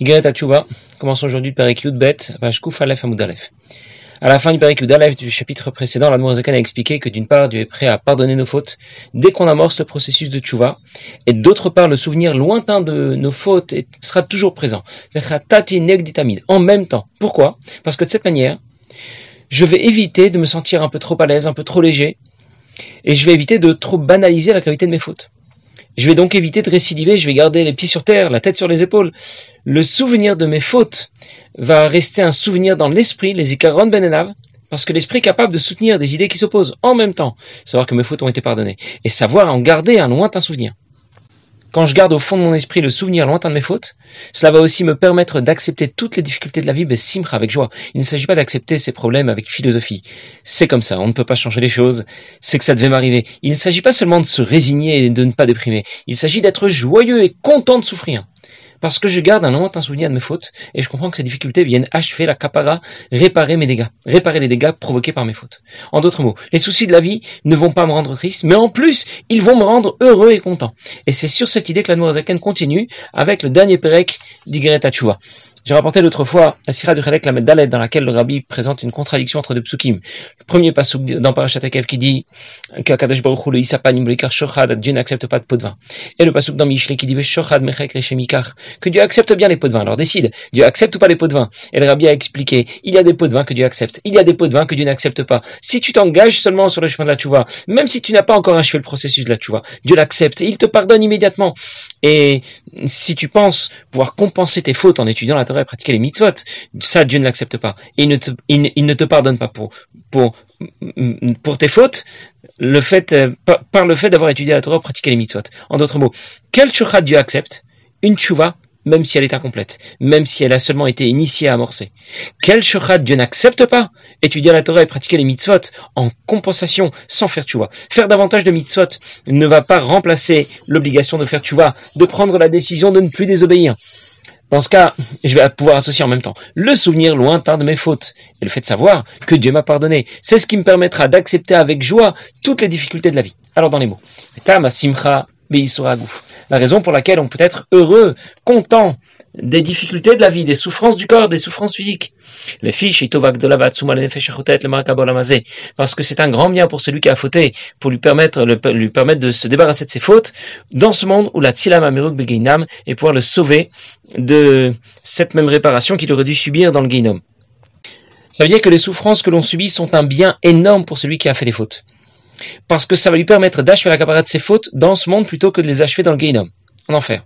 Igret Tchouva, commençons aujourd'hui le Perek Bet, page Kouf Aleph Aleph. À la fin du Perek Aleph du chapitre précédent, l'Admorazakan a expliqué que d'une part, Dieu est prêt à pardonner nos fautes dès qu'on amorce le processus de Tchouva, et d'autre part, le souvenir lointain de nos fautes sera toujours présent. En même temps. Pourquoi? Parce que de cette manière, je vais éviter de me sentir un peu trop à l'aise, un peu trop léger, et je vais éviter de trop banaliser la gravité de mes fautes. Je vais donc éviter de récidiver, je vais garder les pieds sur terre, la tête sur les épaules. Le souvenir de mes fautes va rester un souvenir dans l'esprit, les Ikaron Ben parce que l'esprit est capable de soutenir des idées qui s'opposent en même temps, savoir que mes fautes ont été pardonnées, et savoir en garder un lointain souvenir. Quand je garde au fond de mon esprit le souvenir lointain de mes fautes, cela va aussi me permettre d'accepter toutes les difficultés de la vie, mais simra avec joie. Il ne s'agit pas d'accepter ces problèmes avec philosophie. C'est comme ça, on ne peut pas changer les choses, c'est que ça devait m'arriver. Il ne s'agit pas seulement de se résigner et de ne pas déprimer, il s'agit d'être joyeux et content de souffrir parce que je garde un lointain souvenir de mes fautes et je comprends que ces difficultés viennent achever la capara, réparer mes dégâts, réparer les dégâts provoqués par mes fautes. En d'autres mots, les soucis de la vie ne vont pas me rendre triste, mais en plus, ils vont me rendre heureux et content. Et c'est sur cette idée que la Nourazaken continue avec le dernier Perek d'Igret j'ai rapporté l'autre fois la sira du Chalek la dans laquelle le rabbi présente une contradiction entre deux psukim. Le premier pasuk dans Parashat Akev qui dit Baruch le isapanim le shochad, Dieu n'accepte pas de pot de vin. Et le pasuk dans Mishle qui dit que Dieu accepte bien les pots de vin. Alors décide, Dieu accepte ou pas les pots de vin? Et le rabbi a expliqué, il y a des pots de vin que Dieu accepte, il y a des pots de vin que Dieu n'accepte pas. Si tu t'engages seulement sur le chemin de la tchouva, même si tu n'as pas encore achevé le processus de la tchouva, Dieu l'accepte, il te pardonne immédiatement. Et si tu penses pouvoir compenser tes fautes en étudiant la Torah et pratiquer les mitzvot, ça Dieu ne l'accepte pas. Et il ne, te, il, ne te pardonne pas pour, pour, pour tes fautes, le fait, euh, par, le fait d'avoir étudié la Torah, pratiquer les mitzvot. En d'autres mots, quel choucha Dieu accepte? Une tchouva, même si elle est incomplète, même si elle a seulement été initiée à amorcer. Quel shochat Dieu n'accepte pas Étudier la Torah et pratiquer les mitzvot en compensation, sans faire tchouva. Faire davantage de mitzvot ne va pas remplacer l'obligation de faire tchouva, de prendre la décision de ne plus désobéir. Dans ce cas, je vais pouvoir associer en même temps le souvenir lointain de mes fautes et le fait de savoir que Dieu m'a pardonné. C'est ce qui me permettra d'accepter avec joie toutes les difficultés de la vie. Alors dans les mots, la raison pour laquelle on peut être heureux, content des difficultés de la vie, des souffrances du corps, des souffrances physiques. Les fiches, parce que c'est un grand bien pour celui qui a fauté, pour lui permettre, de se débarrasser de ses fautes, dans ce monde où la tzilam amiruk begeinam, et pouvoir le sauver de cette même réparation qu'il aurait dû subir dans le geinom. Ça veut dire que les souffrances que l'on subit sont un bien énorme pour celui qui a fait des fautes. Parce que ça va lui permettre d'achever la capara de ses fautes dans ce monde plutôt que de les achever dans le geinom, en enfer.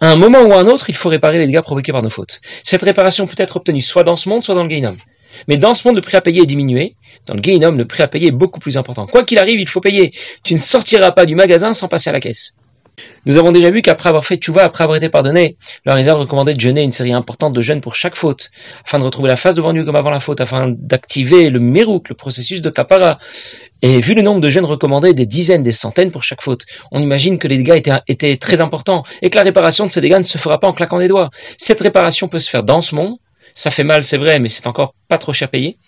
À un moment ou à un autre, il faut réparer les dégâts provoqués par nos fautes. Cette réparation peut être obtenue soit dans ce monde, soit dans le Gainom. Mais dans ce monde, le prix à payer est diminué. Dans le Gainom, le prix à payer est beaucoup plus important. Quoi qu'il arrive, il faut payer. Tu ne sortiras pas du magasin sans passer à la caisse. Nous avons déjà vu qu'après avoir fait tchouva, après avoir été pardonné, le Harizal recommandait de jeûner une série importante de jeûnes pour chaque faute, afin de retrouver la face devant Dieu comme avant la faute, afin d'activer le mérouk, le processus de kapara. Et vu le nombre de jeûnes recommandés, des dizaines, des centaines pour chaque faute, on imagine que les dégâts étaient, étaient très importants et que la réparation de ces dégâts ne se fera pas en claquant des doigts. Cette réparation peut se faire dans ce monde, ça fait mal, c'est vrai, mais c'est encore pas trop cher payé.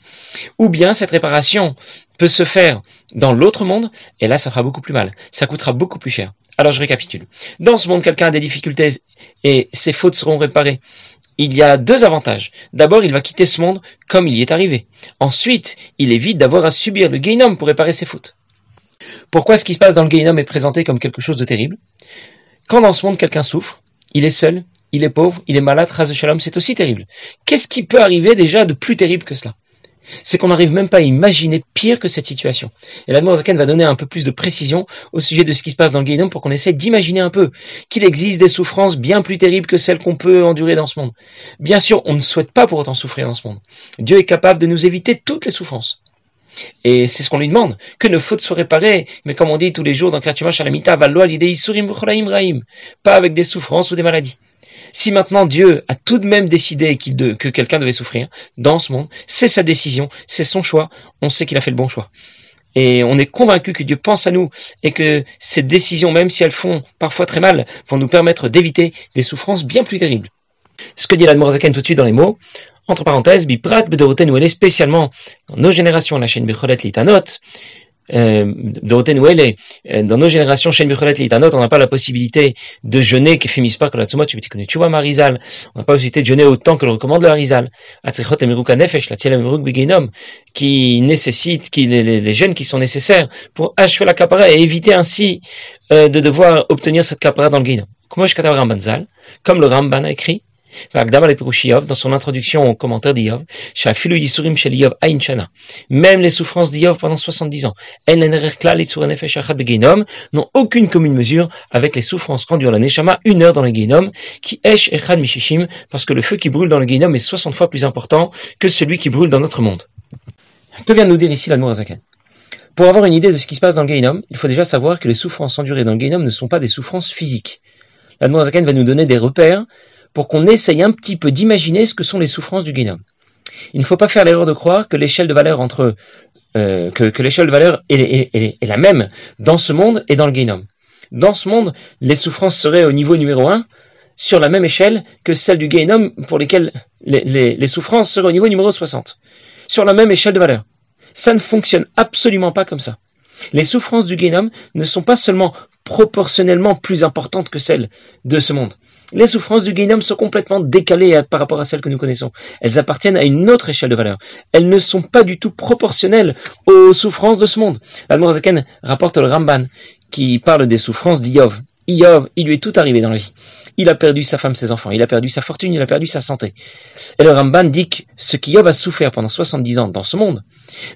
Ou bien cette réparation peut se faire dans l'autre monde, et là ça fera beaucoup plus mal. Ça coûtera beaucoup plus cher. Alors je récapitule. Dans ce monde, quelqu'un a des difficultés et ses fautes seront réparées. Il y a deux avantages. D'abord, il va quitter ce monde comme il y est arrivé. Ensuite, il évite d'avoir à subir le Gainom pour réparer ses fautes. Pourquoi ce qui se passe dans le Gainom est présenté comme quelque chose de terrible? Quand dans ce monde quelqu'un souffre, il est seul, il est pauvre, il est malade, ras shalom, c'est aussi terrible. Qu'est-ce qui peut arriver déjà de plus terrible que cela? C'est qu'on n'arrive même pas à imaginer pire que cette situation. Et la Zaken va donner un peu plus de précision au sujet de ce qui se passe dans le pour qu'on essaie d'imaginer un peu qu'il existe des souffrances bien plus terribles que celles qu'on peut endurer dans ce monde. Bien sûr, on ne souhaite pas pour autant souffrir dans ce monde. Dieu est capable de nous éviter toutes les souffrances. Et c'est ce qu'on lui demande, que nos fautes soient réparées, mais comme on dit tous les jours dans Kratima Shalamita, pas avec des souffrances ou des maladies. Si maintenant Dieu a tout de même décidé que quelqu'un devait souffrir dans ce monde, c'est sa décision, c'est son choix, on sait qu'il a fait le bon choix. Et on est convaincu que Dieu pense à nous et que ces décisions, même si elles font parfois très mal, vont nous permettre d'éviter des souffrances bien plus terribles. Ce que dit l'Admorazaken tout de suite dans les mots, entre parenthèses, Biprat Bedoroten, où elle est spécialement dans nos générations, la chaîne Becholet Litanot, euh, euh, dans nos générations, chez Litanot, on n'a pas la possibilité de jeûner, que la tu connais, vois Marizal, on n'a pas la possibilité de jeûner autant que le recommande le Harizal. qui nécessite, qui, les, les jeûnes qui sont nécessaires pour achever la capara et éviter ainsi euh, de devoir obtenir cette capara dans le Guinom. Comme le Ramban a écrit, dans son introduction au commentaire d'Iyov, même les souffrances d'Iyov pendant 70 ans, n'ont aucune commune mesure avec les souffrances qu'endure la Neshama une heure dans le Genom, qui Esh Echad Mishishim, parce que le feu qui brûle dans le Genom est 60 fois plus important que celui qui brûle dans notre monde. Que vient de nous dire ici la Zaken Pour avoir une idée de ce qui se passe dans le Genom, il faut déjà savoir que les souffrances endurées dans le Genom ne sont pas des souffrances physiques. La va nous donner des repères pour qu'on essaye un petit peu d'imaginer ce que sont les souffrances du Guénom. Il ne faut pas faire l'erreur de croire que l'échelle de valeur entre euh, que, est, la même dans ce monde et dans le Guénom. Dans ce monde, les souffrances seraient au niveau numéro 1 sur la même échelle que celle du Guénom pour lesquelles les, souffrances seraient au niveau numéro 60. Sur la même échelle de valeur. Ça ne fonctionne absolument pas comme ça. Les souffrances du Guénom ne sont pas seulement proportionnellement plus importantes que celles de ce monde. Les souffrances du Guénom sont complètement décalées par rapport à celles que nous connaissons. Elles appartiennent à une autre échelle de valeur. Elles ne sont pas du tout proportionnelles aux souffrances de ce monde. L'Admorazaken rapporte le Ramban qui parle des souffrances d'Iyov. Iyov, il lui est tout arrivé dans la vie. Il a perdu sa femme, ses enfants, il a perdu sa fortune, il a perdu sa santé. Et le Ramban dit que ce qu'Iyov a souffert pendant 70 ans dans ce monde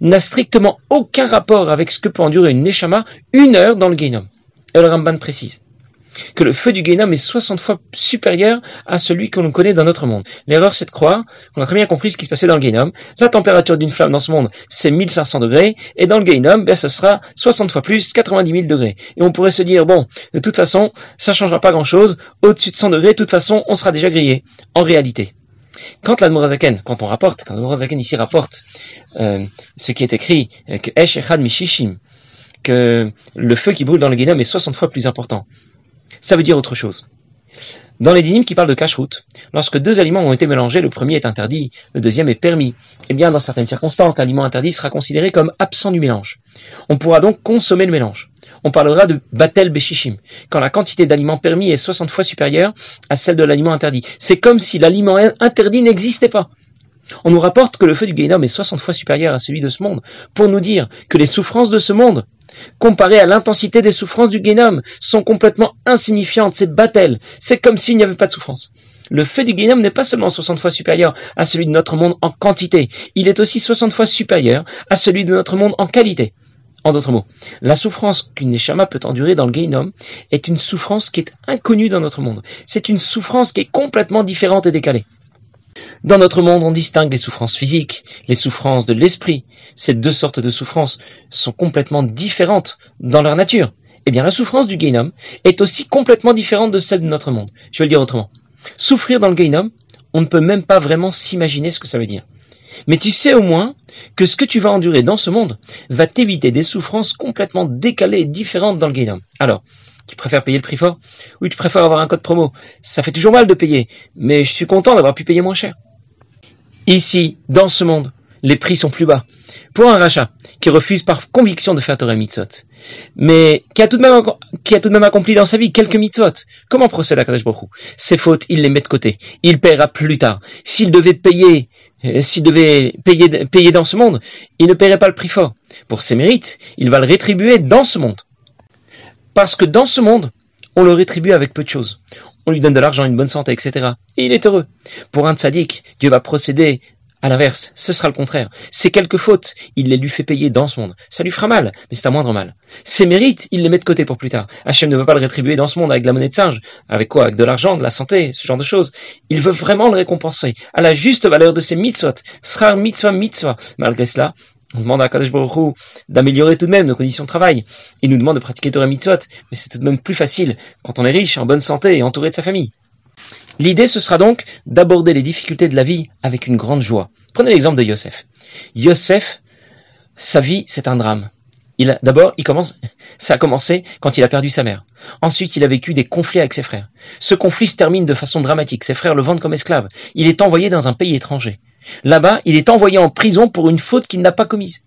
n'a strictement aucun rapport avec ce que peut endurer une Neshama une heure dans le Guénom. Et le Ramban précise que le feu du Guénom est 60 fois supérieur à celui que l'on connaît dans notre monde. L'erreur, c'est de croire qu'on a très bien compris ce qui se passait dans le Guénom. La température d'une flamme dans ce monde, c'est 1500 degrés, et dans le Guénom, ben, ce sera 60 fois plus, 90 000 degrés. Et on pourrait se dire, bon, de toute façon, ça changera pas grand chose, au-dessus de 100 degrés, de toute façon, on sera déjà grillé. En réalité, quand l'Admorazaken, quand on rapporte, quand l'Admorazaken ici rapporte euh, ce qui est écrit, euh, que Esh Echad Mishishim, que le feu qui brûle dans le Guénom est 60 fois plus important ça veut dire autre chose. Dans les dynimes qui parlent de cache-route, lorsque deux aliments ont été mélangés, le premier est interdit, le deuxième est permis. Eh bien, dans certaines circonstances, l'aliment interdit sera considéré comme absent du mélange. On pourra donc consommer le mélange. On parlera de batel beshishim, quand la quantité d'aliments permis est 60 fois supérieure à celle de l'aliment interdit. C'est comme si l'aliment interdit n'existait pas. On nous rapporte que le feu du Guénom est 60 fois supérieur à celui de ce monde, pour nous dire que les souffrances de ce monde, comparées à l'intensité des souffrances du Guénom, sont complètement insignifiantes, c'est battel, c'est comme s'il n'y avait pas de souffrance. Le feu du Guénom n'est pas seulement 60 fois supérieur à celui de notre monde en quantité, il est aussi 60 fois supérieur à celui de notre monde en qualité. En d'autres mots, la souffrance qu'une Neshama peut endurer dans le Guénom est une souffrance qui est inconnue dans notre monde. C'est une souffrance qui est complètement différente et décalée. Dans notre monde, on distingue les souffrances physiques, les souffrances de l'esprit. Ces deux sortes de souffrances sont complètement différentes dans leur nature. Eh bien, la souffrance du Gainom est aussi complètement différente de celle de notre monde. Je vais le dire autrement. Souffrir dans le Gainom, on ne peut même pas vraiment s'imaginer ce que ça veut dire. Mais tu sais au moins que ce que tu vas endurer dans ce monde va t'éviter des souffrances complètement décalées et différentes dans le Gainom. Alors, tu préfères payer le prix fort? Oui, tu préfères avoir un code promo. Ça fait toujours mal de payer, mais je suis content d'avoir pu payer moins cher. Ici, dans ce monde, les prix sont plus bas. Pour un rachat qui refuse par conviction de faire Torah Mitzvot, mais qui a, tout de même, qui a tout de même accompli dans sa vie quelques Mitzvot, comment procède Akadosh Baruch Ses fautes, il les met de côté. Il paiera plus tard. S'il devait payer, euh, s'il devait payer, payer dans ce monde, il ne paierait pas le prix fort. Pour ses mérites, il va le rétribuer dans ce monde. Parce que dans ce monde, on le rétribue avec peu de choses. On lui donne de l'argent, une bonne santé, etc. Et il est heureux. Pour un tzaddik, Dieu va procéder à l'inverse, ce sera le contraire. Ses quelques fautes, il les lui fait payer dans ce monde. Ça lui fera mal, mais c'est un moindre mal. Ses mérites, il les met de côté pour plus tard. Hachem ne veut pas le rétribuer dans ce monde avec de la monnaie de singe. Avec quoi? Avec de l'argent, de la santé, ce genre de choses. Il veut vraiment le récompenser à la juste valeur de ses mitzvot. Srar mitzvah mitzvah. Malgré cela, on demande à Kadesh Baruch d'améliorer tout de même nos conditions de travail. Il nous demande de pratiquer Torah Mitzvot, mais c'est tout de même plus facile quand on est riche, en bonne santé et entouré de sa famille. L'idée, ce sera donc d'aborder les difficultés de la vie avec une grande joie. Prenez l'exemple de Yosef. Yosef, sa vie, c'est un drame. D'abord, il commence, ça a commencé quand il a perdu sa mère. Ensuite, il a vécu des conflits avec ses frères. Ce conflit se termine de façon dramatique. Ses frères le vendent comme esclave. Il est envoyé dans un pays étranger. Là-bas, il est envoyé en prison pour une faute qu'il n'a pas commise.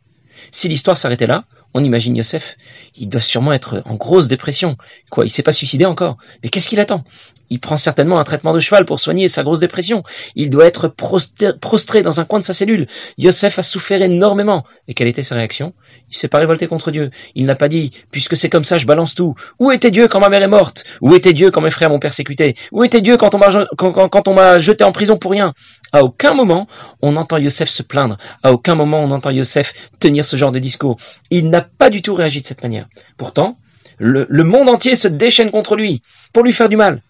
Si l'histoire s'arrêtait là, On imagine Yosef, il doit sûrement être en grosse dépression. Quoi, il s'est pas suicidé encore? Mais qu'est-ce qu'il attend? Il prend certainement un traitement de cheval pour soigner sa grosse dépression. Il doit être prostré dans un coin de sa cellule. Yosef a souffert énormément. Et quelle était sa réaction? Il s'est pas révolté contre Dieu. Il n'a pas dit, puisque c'est comme ça, je balance tout. Où était Dieu quand ma mère est morte? Où était Dieu quand mes frères m'ont persécuté? Où était Dieu quand on m'a, jeté en prison pour rien? À aucun moment, on entend Yosef se plaindre. À aucun moment, on entend Yosef tenir ce genre de discours. Pas du tout réagi de cette manière. Pourtant, le, monde entier se déchaîne contre lui pour lui faire du mal.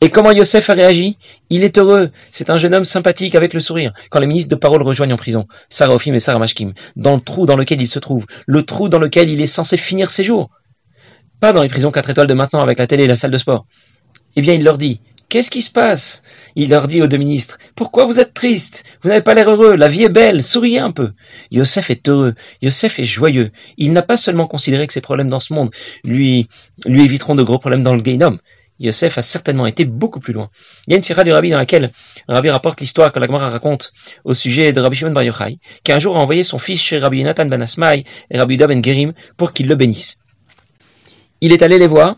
Et comment Yosef a réagi? Il est heureux. C'est un jeune homme sympathique avec le sourire. Quand les ministres de parole rejoignent en prison, Sarah Ophim et Sarah Mashkim, dans le trou dans lequel il se trouve, le trou dans lequel il est censé finir ses jours. Pas dans les prisons 4 étoiles de maintenant avec la télé et la salle de sport. Eh bien, il leur dit, Qu'est-ce qui se passe? Il leur dit aux deux ministres, Pourquoi vous êtes tristes? Vous n'avez pas l'air heureux, la vie est belle, souriez un peu. Yosef est heureux, Yosef est joyeux. Il n'a pas seulement considéré que ses problèmes dans ce monde lui, lui éviteront de gros problèmes dans le Gainom. Yosef a certainement été beaucoup plus loin. Il y a une sira du Rabbi dans laquelle le Rabbi rapporte l'histoire que la Gemara raconte au sujet de Rabbi Shimon Bar Yochai, qui un jour a envoyé son fils chez Rabbi Nathan ben Asmaï et Rabbi Uda ben Gerim pour qu'ils le bénissent. Il est allé les voir,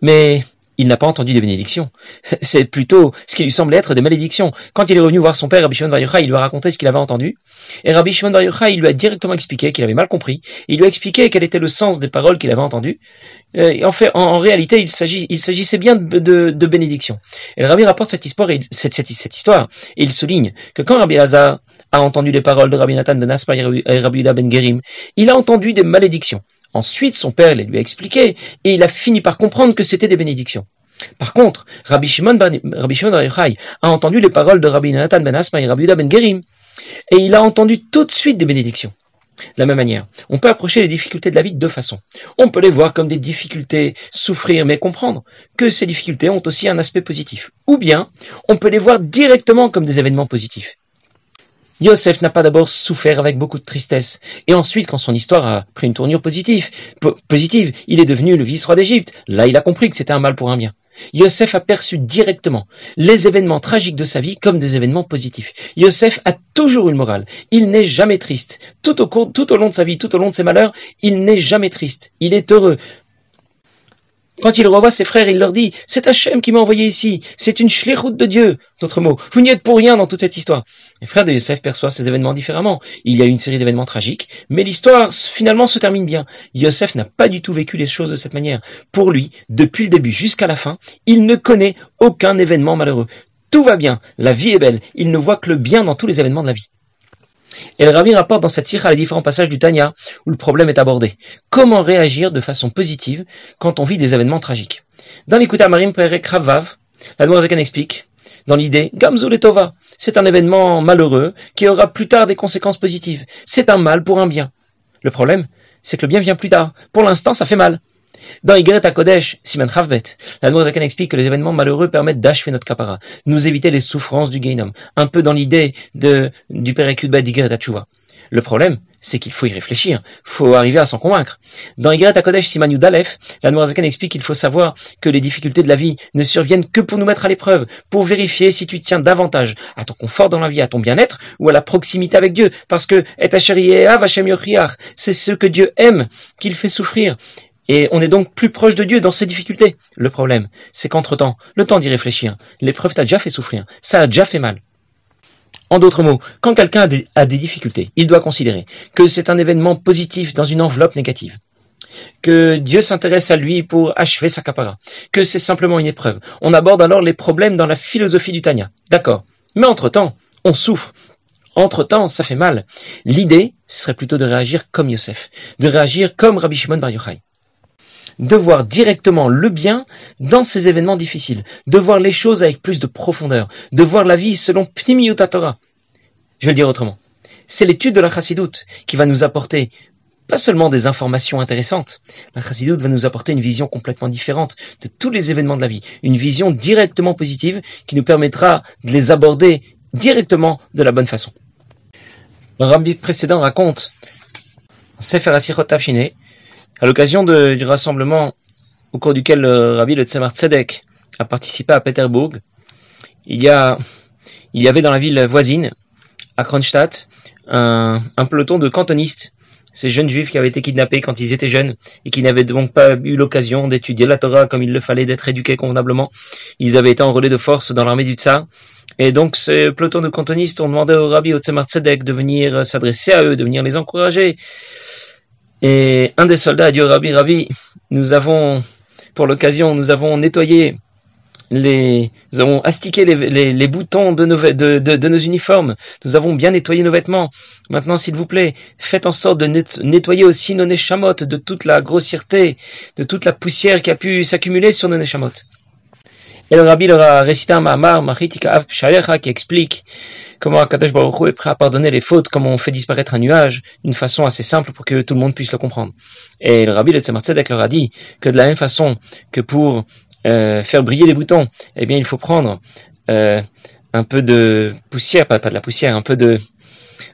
mais il n'a pas entendu des bénédictions. C'est plutôt ce qui lui semblait être des malédictions. Quand il est revenu voir son père, Rabbi Shimon Bar Yochai, il lui a raconté ce qu'il avait entendu. Et Rabbi Shimon Bar Yochai, il lui a directement expliqué qu'il avait mal compris. Il lui a expliqué quel était le sens des paroles qu'il avait entendues. Euh, en fait, en, réalité, il, s'agissait bien de, de, bénédictions. Et le Rabbi rapporte cette histoire, et, et il souligne que quand Rabbi Hazar a entendu les paroles de Rabbi Nathan ben Aspa et Rabbi Uda ben Gerim, il a entendu des malédictions. Ensuite, son père les lui a expliqué, et il a fini par comprendre que c'était des bénédictions. Par contre, Rabbi Shimon, Rabbi Shimon a entendu les paroles de Rabbi Nathan ben Asma et Rabbi Uda ben Gerim, et il a entendu tout de suite des bénédictions. De la même manière, on peut approcher les difficultés de la vie de deux façons. On peut les voir comme des difficultés, souffrir, mais comprendre que ces difficultés ont aussi un aspect positif. Ou bien, on peut les voir directement comme des événements positifs. Yosef n'a pas d'abord souffert avec beaucoup de tristesse, et ensuite, quand son histoire a pris une tournure positive, positive, il est devenu le vice-roi d'Égypte. Là, il a compris que c'était un mal pour un bien. Yosef a perçu directement les événements tragiques de sa vie comme des événements positifs. Yosef a toujours eu le moral. Il n'est jamais triste. Tout au, long de sa vie, tout au long de ses malheurs, il n'est jamais triste. Il est heureux. Quand il revoit ses frères, il leur dit C'est Hachem qui m'a envoyé ici, c'est une route de Dieu. D'autres mots, vous n'y êtes pour rien dans toute cette histoire. Les frères de Yosef perçoivent ces événements différemment. Il y a une série d'événements tragiques, mais l'histoire finalement se termine bien. Yosef n'a pas du tout vécu les choses de cette manière. Pour lui, depuis le début jusqu'à la fin, il ne connaît aucun événement malheureux. Tout va bien, la vie est belle, il ne voit que le bien dans tous les événements de la vie. Et le rapporte dans cette à les différents passages du Tanya où le problème est abordé. Comment réagir de façon positive quand on vit des événements tragiques? Dans l'écoute Marim Perek Ravav, la Noirzakan explique, dans l'idée, Gamzul Tova, c'est un événement malheureux qui aura plus tard des conséquences positives. C'est un mal pour un bien. Le problème, c'est que le bien vient plus tard. Pour l'instant, ça fait mal. Dans Igret Kodesh, Siman Chavbet, la Zakan explique que les événements malheureux permettent d'achever notre kapara, nous éviter les souffrances du Gainom, un peu dans l'idée de, du Perekudba d'Igret Le problème, c'est qu'il faut y réfléchir, faut arriver à s'en convaincre. Dans Igret Kodesh Siman Yudalef, la Zakan explique qu'il faut savoir que les difficultés de la vie ne surviennent que pour nous mettre à l'épreuve, pour vérifier si tu tiens davantage à ton confort dans la vie, à ton bien-être, ou à la proximité avec Dieu, parce que c'est ce que Dieu aime qu'il fait souffrir. Et on est donc plus proche de Dieu dans ses difficultés. Le problème, c'est qu'entre-temps, le temps d'y réfléchir, l'épreuve t'a déjà fait souffrir, ça a déjà fait mal. En d'autres mots, quand quelqu'un a, des difficultés, il doit considérer que c'est un événement positif dans une enveloppe négative, que Dieu s'intéresse à lui pour achever sa capara, que c'est simplement une épreuve. On aborde alors les problèmes dans la philosophie du Tanya. D'accord. Mais entre-temps, on souffre. Entre-temps, ça fait mal. L'idée serait plutôt de réagir comme Yosef, de réagir comme Rabbi Shimon Bar Yochai de voir directement le bien dans ces événements difficiles, de voir les choses avec plus de profondeur, de voir la vie selon Pnimiut Torah. Je vais le dire autrement. C'est l'étude de la chassidoute qui va nous apporter pas seulement des informations intéressantes. La chassidoute va nous apporter une vision complètement différente de tous les événements de la vie, une vision directement positive qui nous permettra de les aborder directement de la bonne façon. Le rabbi précédent raconte Sefer Asirot à l'occasion du rassemblement au cours duquel le rabbi le Tzemar Tzedek a participé à Pétersbourg, il y, a, il y avait dans la ville voisine, à Kronstadt, un, peloton de cantonistes ces jeunes juifs qui avaient été kidnappés quand ils étaient jeunes et qui n'avaient donc pas eu l'occasion d'étudier la Torah comme il le fallait, d'être éduqués convenablement. Ils avaient été enrôlés de force dans l'armée du Tsar. Et donc, ce peloton de cantonistes ont demandé au rabbi Otzemar Tzedek de venir s'adresser à eux, de venir les encourager. Et un des soldats a dit au rabbi, rabbi, nous avons, pour l'occasion, nous avons nettoyé les, nous avons astiqué les, boutons de nos, uniformes, nous avons bien nettoyé nos vêtements. Maintenant, s'il vous plaît, faites en sorte de nettoyer aussi nos neshamot de toute la grossièreté, de toute la poussière qui a pu s'accumuler sur nos Et le rabbi leur a récité un mamar, Machitika qui explique comment Akadosh Baruch est prêt à pardonner les fautes, comment on fait disparaître un nuage d'une façon assez simple pour que tout le monde puisse le comprendre. Et le rabbi de Tzemar Tzedek leur a dit que de la même façon que pour euh, faire briller les boutons, eh bien il faut prendre euh, un peu de poussière, pas, de la poussière, un peu de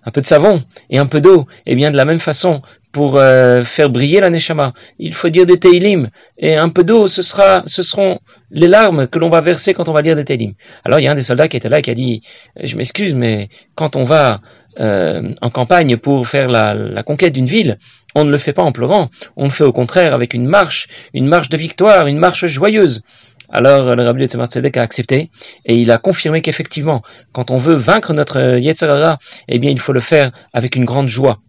un peu de savon et un peu d'eau. Et eh bien de la même façon, pour euh, faire briller la neshama, il faut dire des teilim et un peu d'eau, ce sera, ce seront les larmes que l'on va verser quand on va lire des teilim. Alors il y a un des soldats qui était là et qui a dit, je m'excuse, mais quand on va euh, en campagne pour faire la, conquête d'une ville, on ne le fait pas en pleurant, on le fait au contraire avec une marche, une marche de victoire, une marche joyeuse. Alors le rabbi de Tzemar a accepté et il a confirmé qu'effectivement, quand on veut vaincre notre Yetzirah, eh bien il faut le faire avec une grande joie.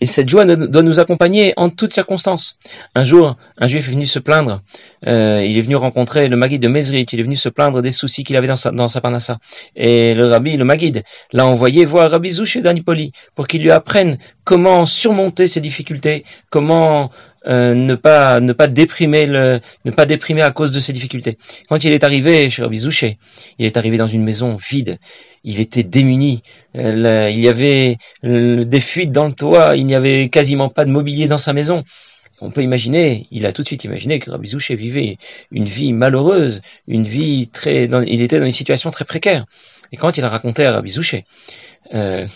Et cette joie doit nous accompagner en toutes circonstances. Un jour, un juif est venu se plaindre. Euh, il est venu rencontrer le Maguide de Mezrit. Il est venu se plaindre des soucis qu'il avait dans sa, dans sa panassa. Et le rabbi, le Maguide, l'a envoyé voir Rabbi Zouché d'Anipoli pour qu'il lui apprenne comment surmonter ses difficultés, comment euh, ne pas ne pas déprimer le ne pas déprimer à cause de ses difficultés. Quand il est arrivé chez Rabbi Zouché, il est arrivé dans une maison vide. Il était démuni. Euh, il y avait des fuites dans le toit. Il n'y avait quasiment pas de mobilier dans sa maison. On peut imaginer, il a tout de suite imaginé que Rabbi Zouché vivait une vie malheureuse, une vie très, il était dans une situation très précaire. Et quand il a raconté à Rabbi Zouché, euh,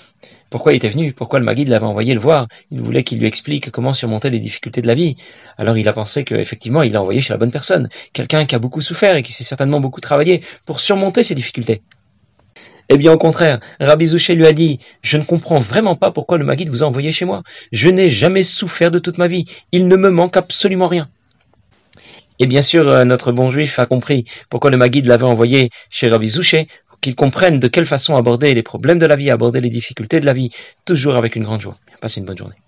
pourquoi il était venu, pourquoi le Maguide l'avait envoyé le voir. Il voulait qu'il lui explique comment surmonter les difficultés de la vie. Alors il a pensé qu'effectivement, il l'a envoyé chez la bonne personne, quelqu'un qui a beaucoup souffert et qui s'est certainement beaucoup travaillé pour surmonter ces difficultés. Eh bien, au contraire, Rabbi Zouché lui a dit, je ne comprends vraiment pas pourquoi le Maguide vous a envoyé chez moi. Je n'ai jamais souffert de toute ma vie. Il ne me manque absolument rien. Et bien sûr, euh, notre bon juif a compris pourquoi le Maguide l'avait envoyé chez Rabbi Zouché qu'ils comprennent de quelle façon aborder les problèmes de la vie, aborder les difficultés de la vie, toujours avec une grande joie. Passez une bonne journée.